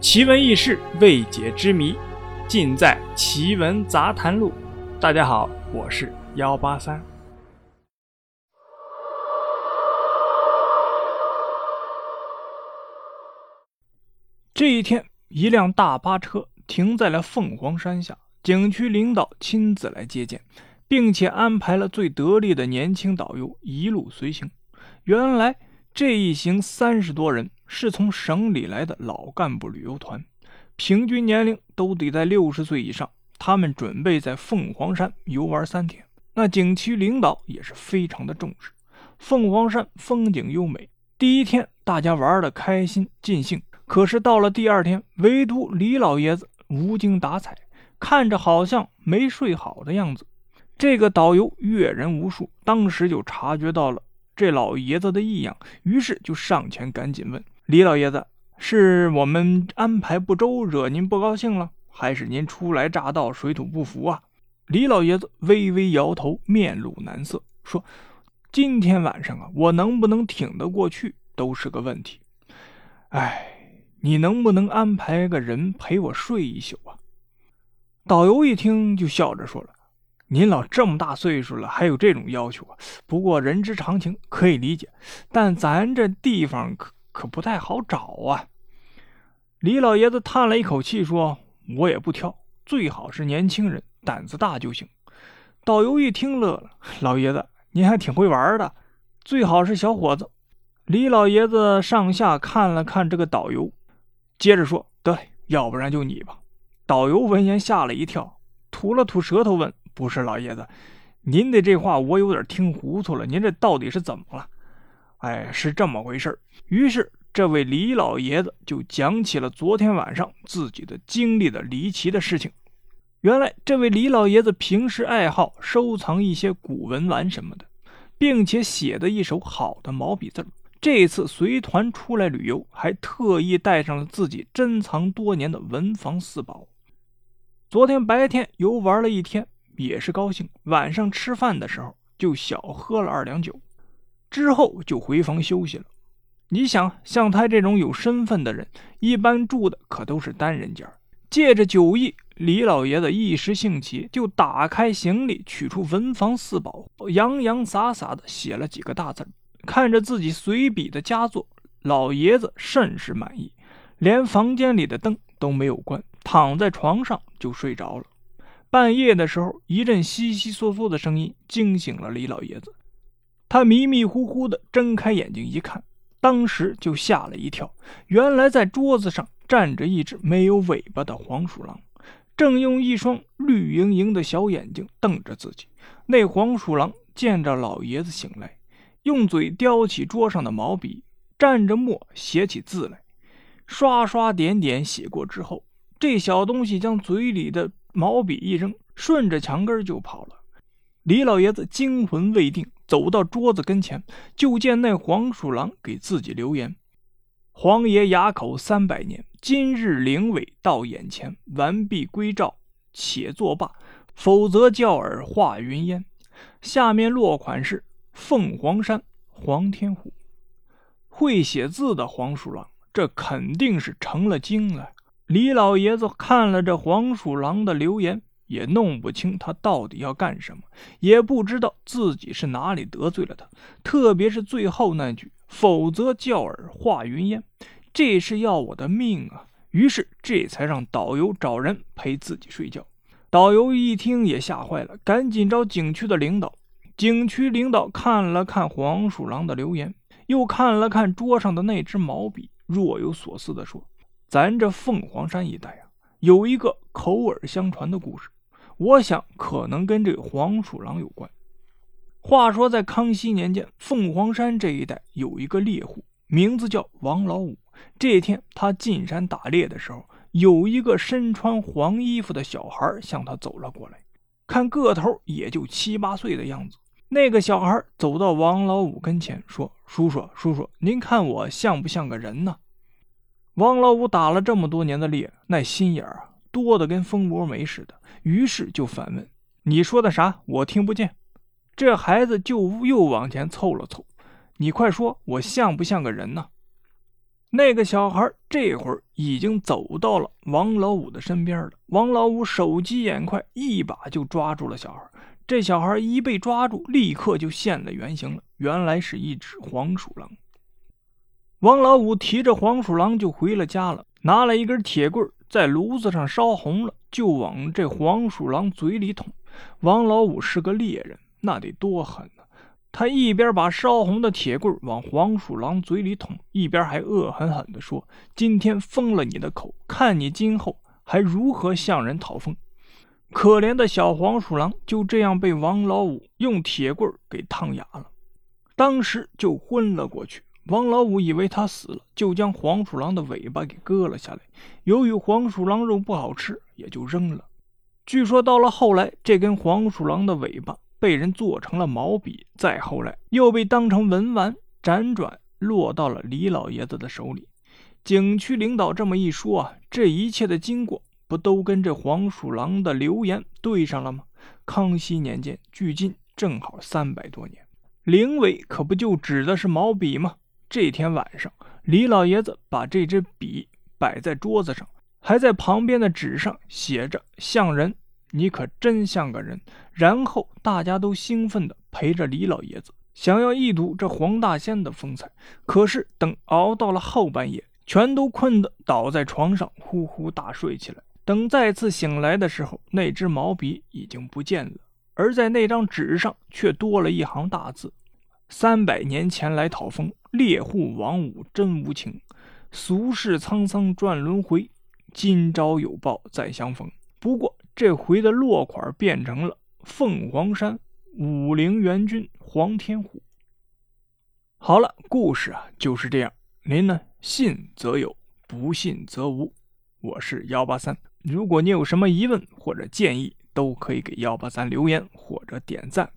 奇闻异事、未解之谜，尽在《奇闻杂谈录》。大家好，我是幺八三。这一天，一辆大巴车停在了凤凰山下，景区领导亲自来接见，并且安排了最得力的年轻导游一路随行。原来，这一行三十多人。是从省里来的老干部旅游团，平均年龄都得在六十岁以上。他们准备在凤凰山游玩三天。那景区领导也是非常的重视。凤凰山风景优美，第一天大家玩的开心尽兴。可是到了第二天，唯独李老爷子无精打采，看着好像没睡好的样子。这个导游阅人无数，当时就察觉到了这老爷子的异样，于是就上前赶紧问。李老爷子，是我们安排不周，惹您不高兴了，还是您初来乍到，水土不服啊？李老爷子微微摇头，面露难色，说：“今天晚上啊，我能不能挺得过去，都是个问题。哎，你能不能安排个人陪我睡一宿啊？”导游一听就笑着说了：“您老这么大岁数了，还有这种要求啊？不过人之常情，可以理解。但咱这地方可……”可不太好找啊！李老爷子叹了一口气，说：“我也不挑，最好是年轻人，胆子大就行。”导游一听乐了：“老爷子，您还挺会玩的，最好是小伙子。”李老爷子上下看了看这个导游，接着说：“得，要不然就你吧。”导游闻言吓了一跳，吐了吐舌头问：“不是老爷子，您的这话我有点听糊涂了，您这到底是怎么了？”哎，是这么回事于是，这位李老爷子就讲起了昨天晚上自己的经历的离奇的事情。原来，这位李老爷子平时爱好收藏一些古文玩什么的，并且写的一手好的毛笔字。这次随团出来旅游，还特意带上了自己珍藏多年的文房四宝。昨天白天游玩了一天，也是高兴。晚上吃饭的时候，就小喝了二两酒。之后就回房休息了。你想，像他这种有身份的人，一般住的可都是单人间。借着酒意，李老爷子一时兴起，就打开行李，取出文房四宝，洋洋洒洒的写了几个大字。看着自己随笔的佳作，老爷子甚是满意，连房间里的灯都没有关，躺在床上就睡着了。半夜的时候，一阵悉悉嗦嗦的声音惊醒了李老爷子。他迷迷糊糊的睁开眼睛一看，当时就吓了一跳。原来在桌子上站着一只没有尾巴的黄鼠狼，正用一双绿莹莹的小眼睛瞪着自己。那黄鼠狼见着老爷子醒来，用嘴叼起桌上的毛笔，蘸着墨写起字来，刷刷点点写过之后，这小东西将嘴里的毛笔一扔，顺着墙根就跑了。李老爷子惊魂未定。走到桌子跟前，就见那黄鼠狼给自己留言：“皇爷哑口三百年，今日灵尾到眼前。完璧归赵，且作罢，否则叫尔化云烟。”下面落款是凤凰山黄天虎。会写字的黄鼠狼，这肯定是成了精了。李老爷子看了这黄鼠狼的留言。也弄不清他到底要干什么，也不知道自己是哪里得罪了他。特别是最后那句“否则叫尔化云烟”，这是要我的命啊！于是这才让导游找人陪自己睡觉。导游一听也吓坏了，赶紧找景区的领导。景区领导看了看黄鼠狼的留言，又看了看桌上的那支毛笔，若有所思地说：“咱这凤凰山一带啊，有一个口耳相传的故事。”我想，可能跟这黄鼠狼有关。话说，在康熙年间，凤凰山这一带有一个猎户，名字叫王老五。这天，他进山打猎的时候，有一个身穿黄衣服的小孩向他走了过来，看个头也就七八岁的样子。那个小孩走到王老五跟前，说：“叔叔，叔叔，您看我像不像个人呢？”王老五打了这么多年的猎，那心眼啊，多的跟蜂窝煤似的。于是就反问：“你说的啥？我听不见。”这孩子就又往前凑了凑：“你快说，我像不像个人呢？”那个小孩这会儿已经走到了王老五的身边了。王老五手疾眼快，一把就抓住了小孩。这小孩一被抓住，立刻就现了原形了，原来是一只黄鼠狼。王老五提着黄鼠狼就回了家了，拿了一根铁棍，在炉子上烧红了，就往这黄鼠狼嘴里捅。王老五是个猎人，那得多狠呢！他一边把烧红的铁棍往黄鼠狼嘴里捅，一边还恶狠狠地说：“今天封了你的口，看你今后还如何向人讨封！”可怜的小黄鼠狼就这样被王老五用铁棍给烫哑了，当时就昏了过去。王老五以为他死了，就将黄鼠狼的尾巴给割了下来。由于黄鼠狼肉不好吃，也就扔了。据说到了后来，这根黄鼠狼的尾巴。被人做成了毛笔，再后来又被当成文玩，辗转落到了李老爷子的手里。景区领导这么一说啊，这一切的经过不都跟这黄鼠狼的留言对上了吗？康熙年间，距今正好三百多年，灵尾可不就指的是毛笔吗？这天晚上，李老爷子把这支笔摆在桌子上，还在旁边的纸上写着“像人”。你可真像个人。然后大家都兴奋地陪着李老爷子，想要一睹这黄大仙的风采。可是等熬到了后半夜，全都困得倒在床上呼呼大睡起来。等再次醒来的时候，那支毛笔已经不见了，而在那张纸上却多了一行大字：“三百年前来讨封，猎户王五真无情。俗世沧桑转轮回，今朝有报再相逢。”不过。这回的落款变成了凤凰山武陵元君黄天虎。好了，故事啊就是这样。您呢，信则有，不信则无。我是幺八三，如果你有什么疑问或者建议，都可以给幺八三留言或者点赞。